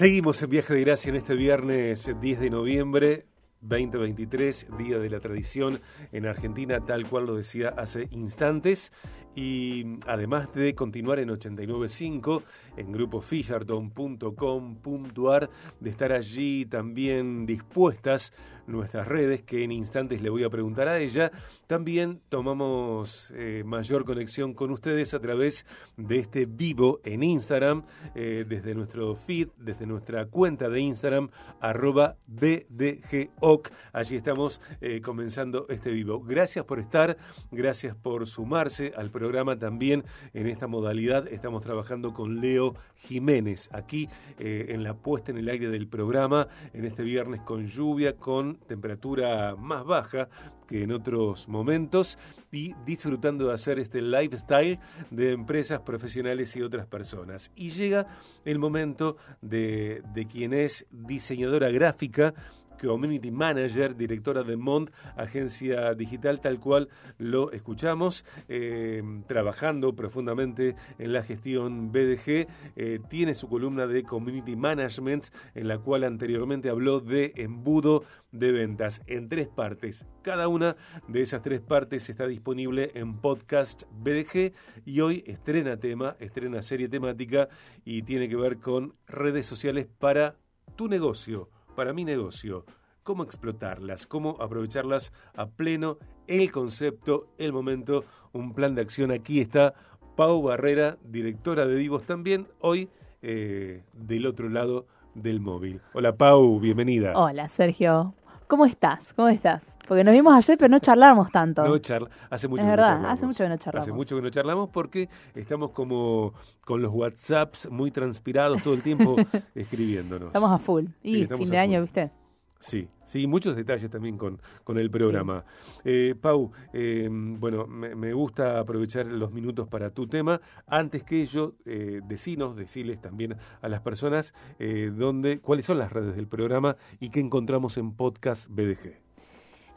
Seguimos en Viaje de Gracia en este viernes 10 de noviembre. 2023, Día de la Tradición en Argentina, tal cual lo decía hace instantes. Y además de continuar en 895, en grupofisherton.com.ar, de estar allí también dispuestas nuestras redes, que en instantes le voy a preguntar a ella, también tomamos eh, mayor conexión con ustedes a través de este vivo en Instagram, eh, desde nuestro feed, desde nuestra cuenta de Instagram, arroba BDGOC. Allí estamos eh, comenzando este vivo. Gracias por estar, gracias por sumarse al programa también en esta modalidad. Estamos trabajando con Leo Jiménez aquí en la puesta en el aire del programa, en este viernes con lluvia, con temperatura más baja que en otros momentos y disfrutando de hacer este lifestyle de empresas profesionales y otras personas. Y llega el momento de, de quien es diseñadora gráfica, Community Manager, directora de Mont, agencia digital, tal cual lo escuchamos, eh, trabajando profundamente en la gestión BDG. Eh, tiene su columna de Community Management, en la cual anteriormente habló de embudo de ventas en tres partes. Cada una de esas tres partes está disponible en podcast BDG y hoy estrena tema, estrena serie temática y tiene que ver con redes sociales para tu negocio para mi negocio, cómo explotarlas, cómo aprovecharlas a pleno, el concepto, el momento, un plan de acción. Aquí está Pau Barrera, directora de Divos también, hoy eh, del otro lado del móvil. Hola Pau, bienvenida. Hola Sergio, ¿cómo estás? ¿Cómo estás? Porque nos vimos ayer, pero no charlamos tanto. No charla, hace mucho es que verdad, no charlamos. hace mucho que no charlamos. Hace mucho que no charlamos porque estamos como con los WhatsApps muy transpirados todo el tiempo escribiéndonos. Estamos a full. Y Sí, fin de año. ¿viste? Sí, sí, muchos detalles también con, con el programa. Eh, Pau, eh, bueno, me, me gusta aprovechar los minutos para tu tema. Antes que ello, eh, decinos, deciles también a las personas eh, dónde, cuáles son las redes del programa y qué encontramos en Podcast BDG.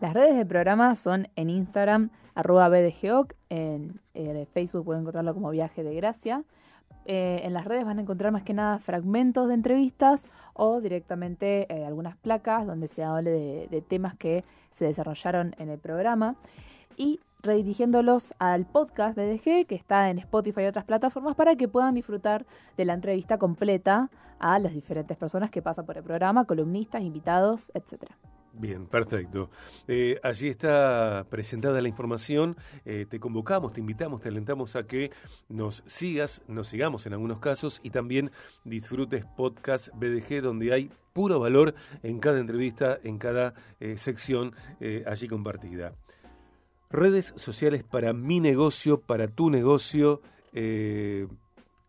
Las redes del programa son en Instagram, arroba BDGOC, en, Facebook pueden encontrarlo como Viaje de Gracia. Eh, en las redes van a encontrar más que nada fragmentos de entrevistas o directamente eh, algunas placas donde se hable de, de temas que se desarrollaron en el programa. Y redirigiéndolos al podcast BDG, que está en Spotify y otras plataformas, para que puedan disfrutar de la entrevista completa a las diferentes personas que pasan por el programa, columnistas, invitados, etcétera. Bien, perfecto. Eh, allí está presentada la información. Eh, te convocamos, te invitamos, te alentamos a que nos sigas, nos sigamos en algunos casos y también disfrutes podcast BDG donde hay puro valor en cada entrevista, en cada eh, sección allí compartida. Redes sociales para mi negocio, para tu negocio,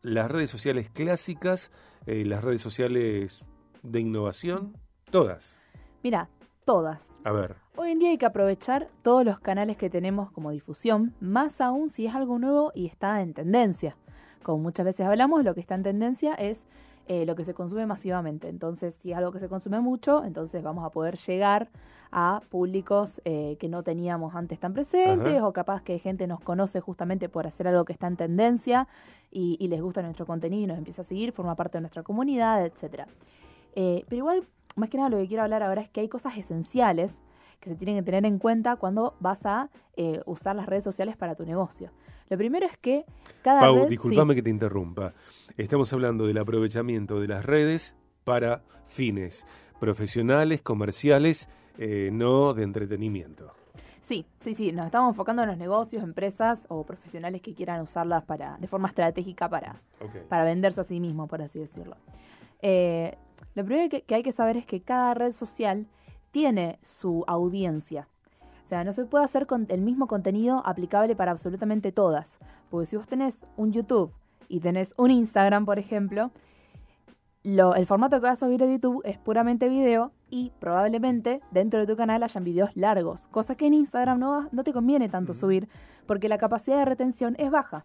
las redes sociales clásicas, las redes sociales de innovación, todas. Mira, todas. A ver. Hoy en día hay que aprovechar todos los canales que tenemos como difusión, más aún si es algo nuevo y está en tendencia. Como muchas veces hablamos, lo que está en tendencia es eh, lo que se consume masivamente. Entonces, si es algo que se consume mucho, entonces vamos a poder llegar a públicos eh, que no teníamos antes tan presentes Ajá. o capaz que gente nos conoce justamente por hacer algo que está en tendencia y, y les gusta nuestro contenido y nos empieza a seguir, forma parte de nuestra comunidad, etcétera. Eh, pero igual, más que nada lo que quiero hablar ahora es que hay cosas esenciales que se tienen que tener en cuenta cuando vas a eh, usar las redes sociales para tu negocio. Lo primero es que cada Pau, red... discúlpame sí, que te interrumpa. Estamos hablando del aprovechamiento de las redes para fines profesionales, comerciales, eh, no de entretenimiento. sí, sí, sí, nos estamos enfocando en los negocios, empresas o profesionales que quieran usarlas para, de forma estratégica para, para venderse a sí mismo, por así decirlo. Eh, lo primero que, que hay que saber es que cada red social tiene su audiencia. O sea, no se puede hacer con el mismo contenido aplicable para absolutamente todas. Porque si vos tenés un YouTube y tenés un Instagram, por ejemplo, lo- el formato que vas a subir a YouTube es puramente video y probablemente dentro de tu canal hayan videos largos, cosa que en Instagram no, no te conviene tanto subir porque la capacidad de retención es baja.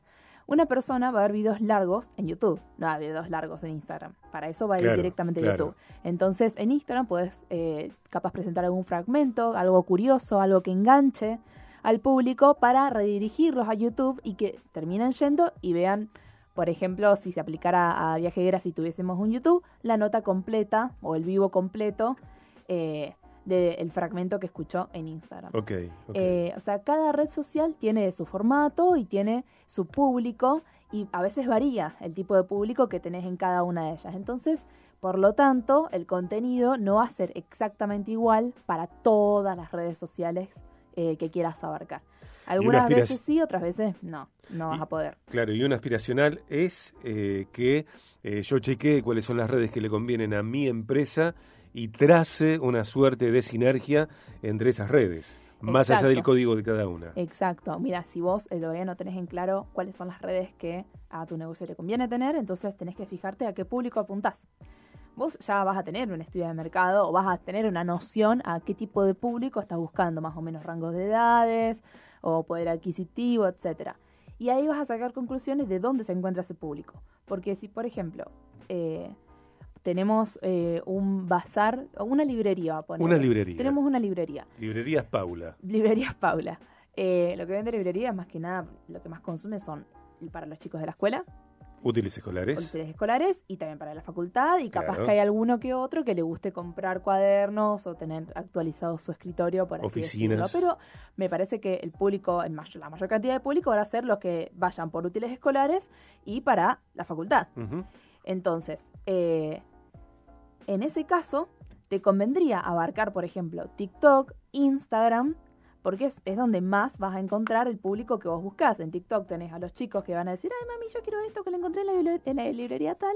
Una persona va a ver videos largos en YouTube, no va a ver videos largos en Instagram. Para eso va a ir Claro, directamente a claro. YouTube. Entonces en Instagram puedes eh, capaz presentar algún fragmento, algo curioso, algo que enganche al público para redirigirlos a YouTube y que terminen yendo y vean Por ejemplo, si se aplicara a Viajeras y tuviésemos un YouTube, la nota completa o el vivo completo eh, del fragmento que escuchó en Instagram. Ok. Eh, o sea, cada red social tiene su formato y tiene su público y a veces varía el tipo de público que tenés en cada una de ellas. Entonces, por lo tanto, el contenido no va a ser exactamente igual para todas las redes sociales eh, que quieras abarcar. Algunas veces sí, otras veces no, no vas Y- a poder. Claro, y una aspiracional es eh, que eh, yo chequee cuáles son las redes que le convienen a mi empresa y trace una suerte de sinergia entre esas redes, más allá del código de cada una. Exacto. Mira, si vos eh, todavía no tenés en claro cuáles son las redes que a tu negocio le conviene tener, entonces tenés que fijarte a qué público apuntás. Vos ya vas a tener un estudio de mercado o vas a tener una noción a qué tipo de público estás buscando, más o menos rangos de edades o poder adquisitivo, etcétera. Y ahí vas a sacar conclusiones de dónde se encuentra ese público. Porque si, por ejemplo, eh, tenemos eh, un bazar, una librería, ponele. Una librería. Tenemos una librería. Librerías Paula. Librerías Paula. Eh, lo que vende librería, más que nada, lo que más consume son para los chicos de la escuela, Útiles escolares. útiles escolares y también para la facultad. Y capaz Claro. que hay alguno que otro que le guste comprar cuadernos o tener actualizado su escritorio, por así Oficinas. Pero me parece que el público, el mayor- la mayor cantidad de público van a ser los que vayan por útiles escolares y para la facultad. Entonces, eh, en ese caso, te convendría abarcar, por ejemplo, TikTok, Instagram, porque es, es donde más vas a encontrar el público que vos buscás. En TikTok tenés a los chicos que van a decir, ay mami, yo quiero esto que le encontré en la, bibli- en la librería tal.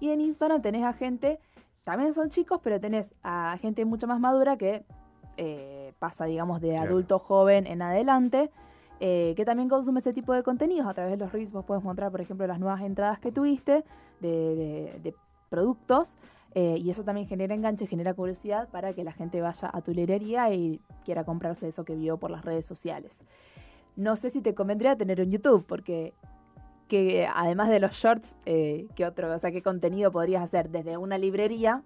Y en Instagram tenés a gente, también son chicos, pero tenés a gente mucho más madura que eh, pasa, digamos, de Claro. adulto joven en adelante. eh, que también consume ese tipo de contenidos. A través de los reels vos puedes mostrar, por ejemplo, las nuevas entradas que tuviste de, de- de productos. Eh, y eso también genera enganche, genera curiosidad para que la gente vaya a tu librería y quiera comprarse eso que vio por las redes sociales. No sé si te convendría tener un YouTube, porque que además de los shorts, eh, ¿qué otro? O sea, ¿qué contenido podrías hacer desde una librería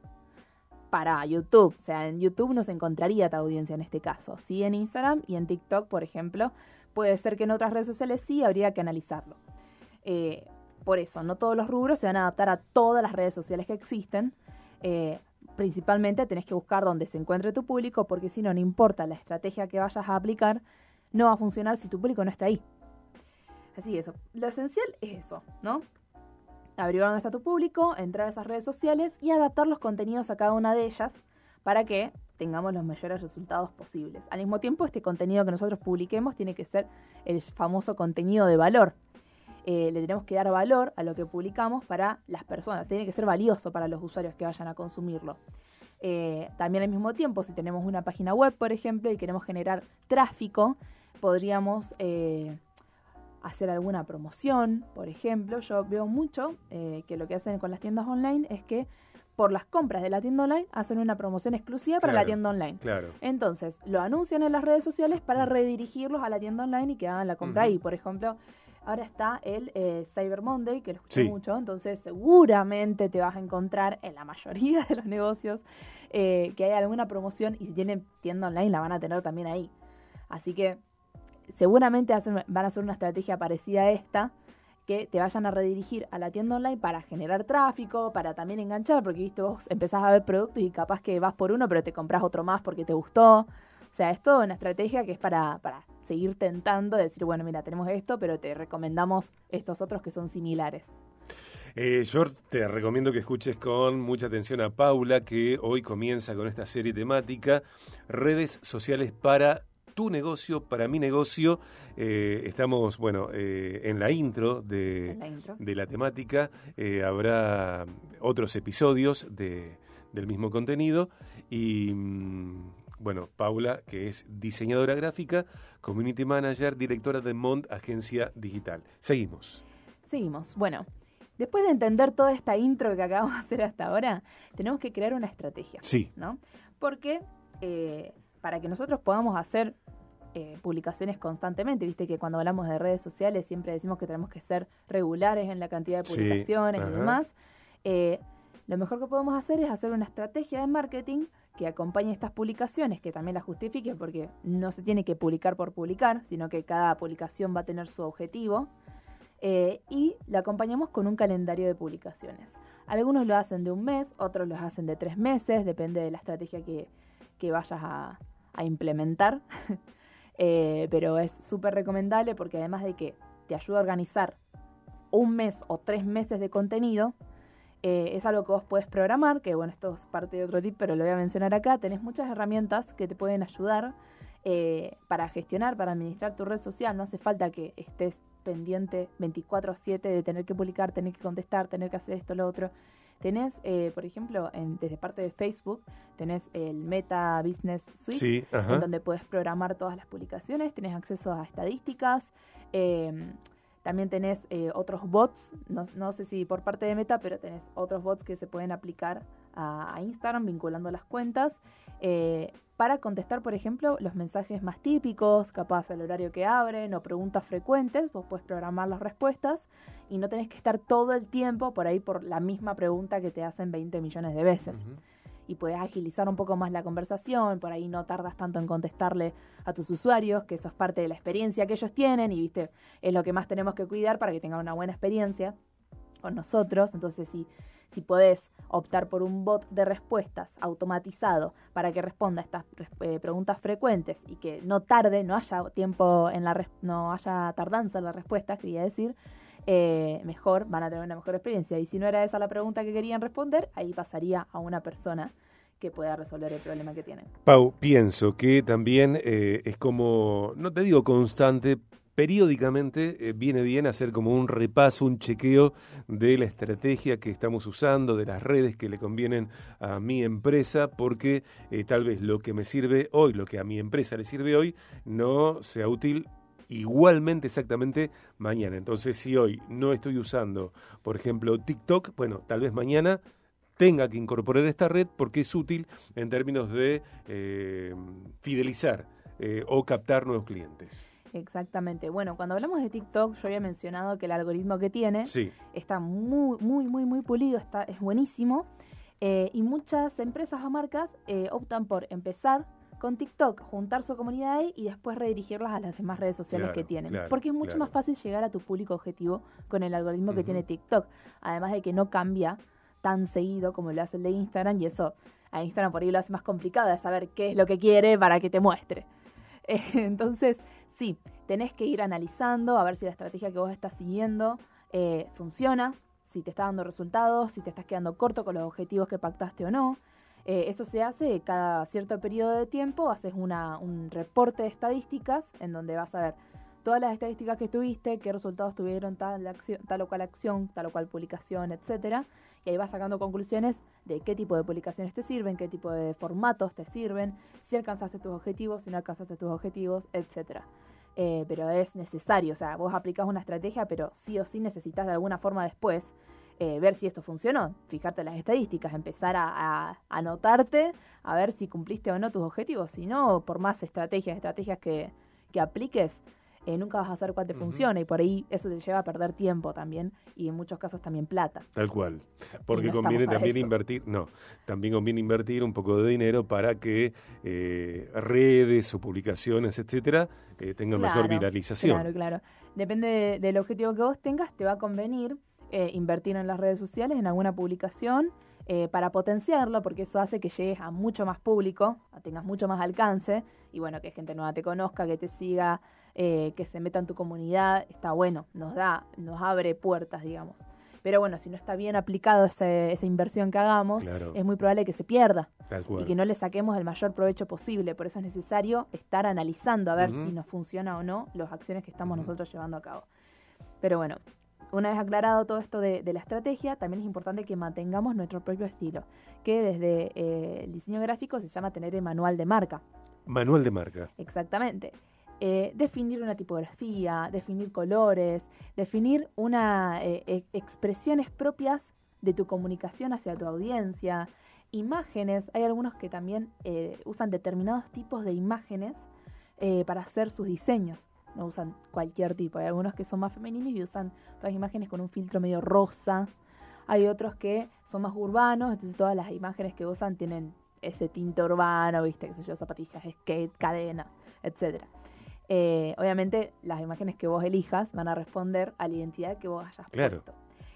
para YouTube? O sea, en YouTube no se encontraría tu audiencia en este caso. Sí en Instagram y en TikTok, por ejemplo. Puede ser que en otras redes sociales sí, habría que analizarlo. Eh, por eso, no todos los rubros se van a adaptar a todas las redes sociales que existen. Eh, principalmente tenés que buscar dónde se encuentre tu público, porque si no, no importa la estrategia que vayas a aplicar, no va a funcionar si tu público no está ahí. Así que eso. Lo esencial es eso, ¿no? Averiguar dónde está tu público, entrar a esas redes sociales y adaptar los contenidos a cada una de ellas para que tengamos los mayores resultados posibles. Al mismo tiempo, este contenido que nosotros publiquemos tiene que ser el famoso contenido de valor. Eh, le tenemos que dar valor a lo que publicamos para las personas, tiene que ser valioso para los usuarios que vayan a consumirlo. Eh, también al mismo tiempo, si tenemos una página web, por ejemplo, y queremos generar tráfico, podríamos eh, hacer alguna promoción, por ejemplo. Yo veo mucho que lo que hacen con las tiendas online es que por las compras de la tienda online hacen una promoción exclusiva para la tienda online. Claro. Entonces, lo anuncian en las redes sociales para redirigirlos a la tienda online y que hagan la compra Ujú. ahí. Por ejemplo, ahora está el eh, Cyber Monday, que lo escuché Sí. mucho, entonces seguramente te vas a encontrar en la mayoría de los negocios eh, que hay alguna promoción y si tienen tienda online la van a tener también ahí. Así que seguramente hacen- van a hacer una estrategia parecida a esta, que te vayan a redirigir a la tienda online para generar tráfico, para también enganchar, porque viste, vos empezás a ver productos y capaz que vas por uno, pero te compras otro más porque te gustó. O sea, es toda una estrategia que es para, para seguir tentando, decir, bueno, mira, tenemos esto, pero te recomendamos estos otros que son similares. Eh, yo te recomiendo que escuches con mucha atención a Paula, que hoy comienza con esta serie temática, redes sociales para tu negocio, para mi negocio. Eh, estamos, bueno, eh, en la intro de, la intro. de la temática. Eh, habrá otros episodios de, del mismo contenido. Y mm, bueno, Paula, que es diseñadora gráfica, community manager, directora de Mont Agencia Digital. Seguimos. Seguimos. Bueno, después de entender toda esta intro que acabamos de hacer hasta ahora, tenemos que crear una estrategia. Sí. ¿no? Porque eh, para que nosotros podamos hacer eh, publicaciones constantemente, viste que cuando hablamos de redes sociales siempre decimos que tenemos que ser regulares en la cantidad de publicaciones y demás. Eh, lo mejor que podemos hacer es hacer una estrategia de marketing que acompañe estas publicaciones, que también las justifique, porque no se tiene que publicar por publicar, sino que cada publicación va a tener su objetivo. eh, y lo acompañamos con un calendario de publicaciones. Algunos lo hacen de un mes, otros lo hacen de tres meses, depende de la estrategia que, vayas a, implementar. Eh, pero es súper recomendable porque además de que te ayuda a organizar un mes o tres meses de contenido, eh, es algo que vos puedes programar, que bueno, esto es parte de otro tip, pero lo voy a mencionar acá. Tenés muchas herramientas que te pueden ayudar eh, para gestionar, para administrar tu red social. No hace falta que estés pendiente 24/7 de tener que publicar, tener que contestar, tener que hacer esto, lo otro. Tenés, eh, por ejemplo, desde parte de Facebook, tenés el Meta Business Suite, en donde puedes programar todas las publicaciones, tenés acceso a estadísticas. Em, también tenés eh, otros bots, no, sé si por parte de Meta, pero tenés otros bots que se pueden aplicar a, Instagram vinculando las cuentas para contestar, por ejemplo, los mensajes más típicos, capaz el horario que abren o preguntas frecuentes, vos puedes programar las respuestas y no tenés que estar todo el tiempo por ahí por la misma pregunta que te hacen 20 millones de veces. Y puedes agilizar un poco más la conversación, por ahí no tardas tanto en contestarle a tus usuarios, que eso es parte de la experiencia que ellos tienen y, viste, es lo que más tenemos que cuidar para que tengan una buena experiencia con nosotros. Entonces, si, si podés optar por un bot de respuestas automatizado para que responda a estas eh, preguntas frecuentes y que no tarde, no haya tiempo en la no haya tardanza en la respuesta, quería decir, eh, mejor van a tener una mejor experiencia. Y si no era esa la pregunta que querían responder, ahí pasaría a una persona que pueda resolver el problema que tienen. Pau, pienso que también eh, es como, no te digo constante, periódicamente eh, viene bien hacer como un repaso, un chequeo de la estrategia que estamos usando, de las redes que le convienen a mi empresa, porque tal vez lo que me sirve hoy, lo que a mi empresa le sirve hoy, no sea útil igualmente exactamente mañana. Entonces, si hoy no estoy usando, por ejemplo, TikTok, bueno, tal vez mañana tenga que incorporar esta red porque es útil en términos de eh, fidelizar o captar nuevos clientes. Exactamente. Bueno, cuando hablamos de TikTok, yo había mencionado que el algoritmo que tiene está muy, muy, muy, muy pulido, está, es buenísimo. Eh, y muchas empresas o marcas eh, optan por empezar con TikTok, juntar su comunidad ahí y después redirigirlas a las demás redes sociales que tienen. Porque es mucho más fácil llegar a tu público objetivo con el algoritmo que tiene TikTok. Además de que no cambia tan seguido como lo hace el de Instagram y eso a Instagram por ahí lo hace más complicado de saber qué es lo que quiere para que te muestre. entonces, sí, tenés que ir analizando a ver si la estrategia que vos estás siguiendo eh, funciona, si te está dando resultados, si te estás quedando corto con los objetivos que pactaste o no. Eh, eso se hace cada cierto periodo de tiempo, haces una, un reporte de estadísticas en donde vas a ver todas las estadísticas que tuviste, qué resultados tuvieron tal, tal o cual acción, tal o cual publicación, etcétera. Y ahí vas sacando conclusiones de qué tipo de publicaciones te sirven, qué tipo de formatos te sirven, si alcanzaste tus objetivos, si no alcanzaste tus objetivos, etcétera. Eh, pero es necesario, o sea, vos aplicás una estrategia, pero sí o sí necesitas de alguna forma después eh, ver si esto funcionó, fijarte las estadísticas, empezar a, anotarte, a ver si cumpliste o no tus objetivos. Si no, por más estrategias, estrategias que, que apliques, eh, nunca vas a saber cuál te funciona y por ahí eso te lleva a perder tiempo también y en muchos casos también plata. Tal cual. Porque conviene también invertir, no, también conviene invertir un poco de dinero para que eh, redes o publicaciones, etcétera, eh, tengan mayor viralización. Claro, claro. Depende del objetivo que vos tengas, te va a convenir invertir en las redes sociales, en alguna publicación. para potenciarlo, porque eso hace que llegues a mucho más público, tengas mucho más alcance y bueno, que gente nueva te conozca, que te siga, eh, que se meta en tu comunidad, está bueno, nos da, nos abre puertas, digamos. Pero bueno, si no está bien aplicado esa inversión que hagamos, es muy probable que se pierda y que no le saquemos el mayor provecho posible. Por eso es necesario estar analizando a ver si nos funciona o no las acciones que estamos nosotros llevando a cabo. Pero bueno, una vez aclarado todo esto de, la estrategia, también es importante que mantengamos nuestro propio estilo, que desde eh, el diseño gráfico se llama tener el manual de marca. Manual de marca. Exactamente. Eh, definir una tipografía, definir colores, definir una, eh, e, expresiones propias de tu comunicación hacia tu audiencia, imágenes, hay algunos que también usan determinados tipos de imágenes para hacer sus diseños, no usan cualquier tipo, hay algunos que son más femeninos y usan todas imágenes con un filtro medio rosa, hay otros que son más urbanos, entonces todas las imágenes que usan tienen ese tinte urbano, viste, qué sé yo, zapatillas, skate, cadena, etcétera. eh, obviamente las imágenes que vos elijas van a responder a la identidad que vos hayas Claro. puesto.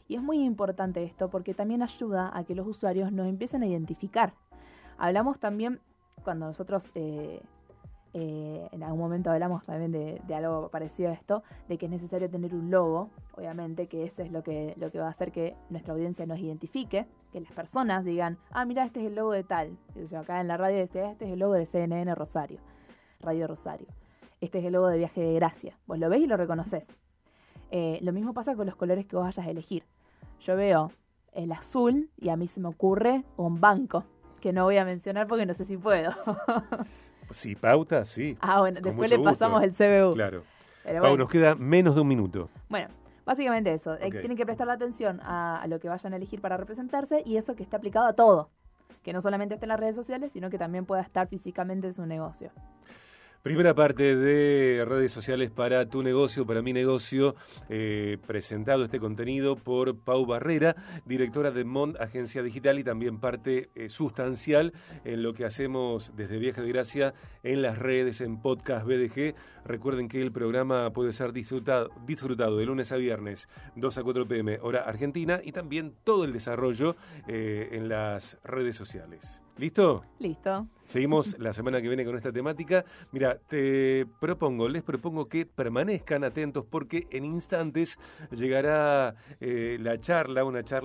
Y es muy importante esto porque también ayuda a que los usuarios nos empiecen a identificar. Hablamos también, cuando nosotros eh, eh, en algún momento hablamos también de, algo parecido a esto, de que es necesario tener un logo, obviamente, que ese es lo que, lo que va a hacer que nuestra audiencia nos identifique, que las personas digan, ah, mira, este es el logo de tal. Yo, acá en la radio decía, este es el logo de CNN Rosario, Radio Rosario. Este es el logo de Viaje de Gracia. Vos lo ves y lo reconoces. Eh, lo mismo pasa con los colores que vos vayas a elegir. Yo veo el azul y a mí se me ocurre un banco, que no voy a mencionar porque no sé si puedo. Sí, pauta, sí. ah, bueno, Con después le pasamos el CBU. Claro. Pero Pau, nos queda menos de un minuto. Bueno, básicamente eso. Eh, tienen que prestar la atención a, a lo que vayan a elegir para representarse y eso que esté aplicado a todo. Que no solamente esté en las redes sociales, sino que también pueda estar físicamente en su negocio. Primera parte de redes sociales para tu negocio, para mi negocio, eh, presentado este contenido por Pau Barrera, directora de Mont Agencia Digital y también parte eh, sustancial en lo que hacemos desde Viaje de Gracia en las redes, en podcast BDG. Recuerden que el programa puede ser disfrutado, disfrutado de lunes a viernes, 2 a 4 pm, hora argentina, y también todo el desarrollo eh, en las redes sociales. ¿Listo? Listo. Seguimos la semana que viene con esta temática. Mira, te propongo, les propongo que permanezcan atentos porque en instantes llegará eh, la charla, una charla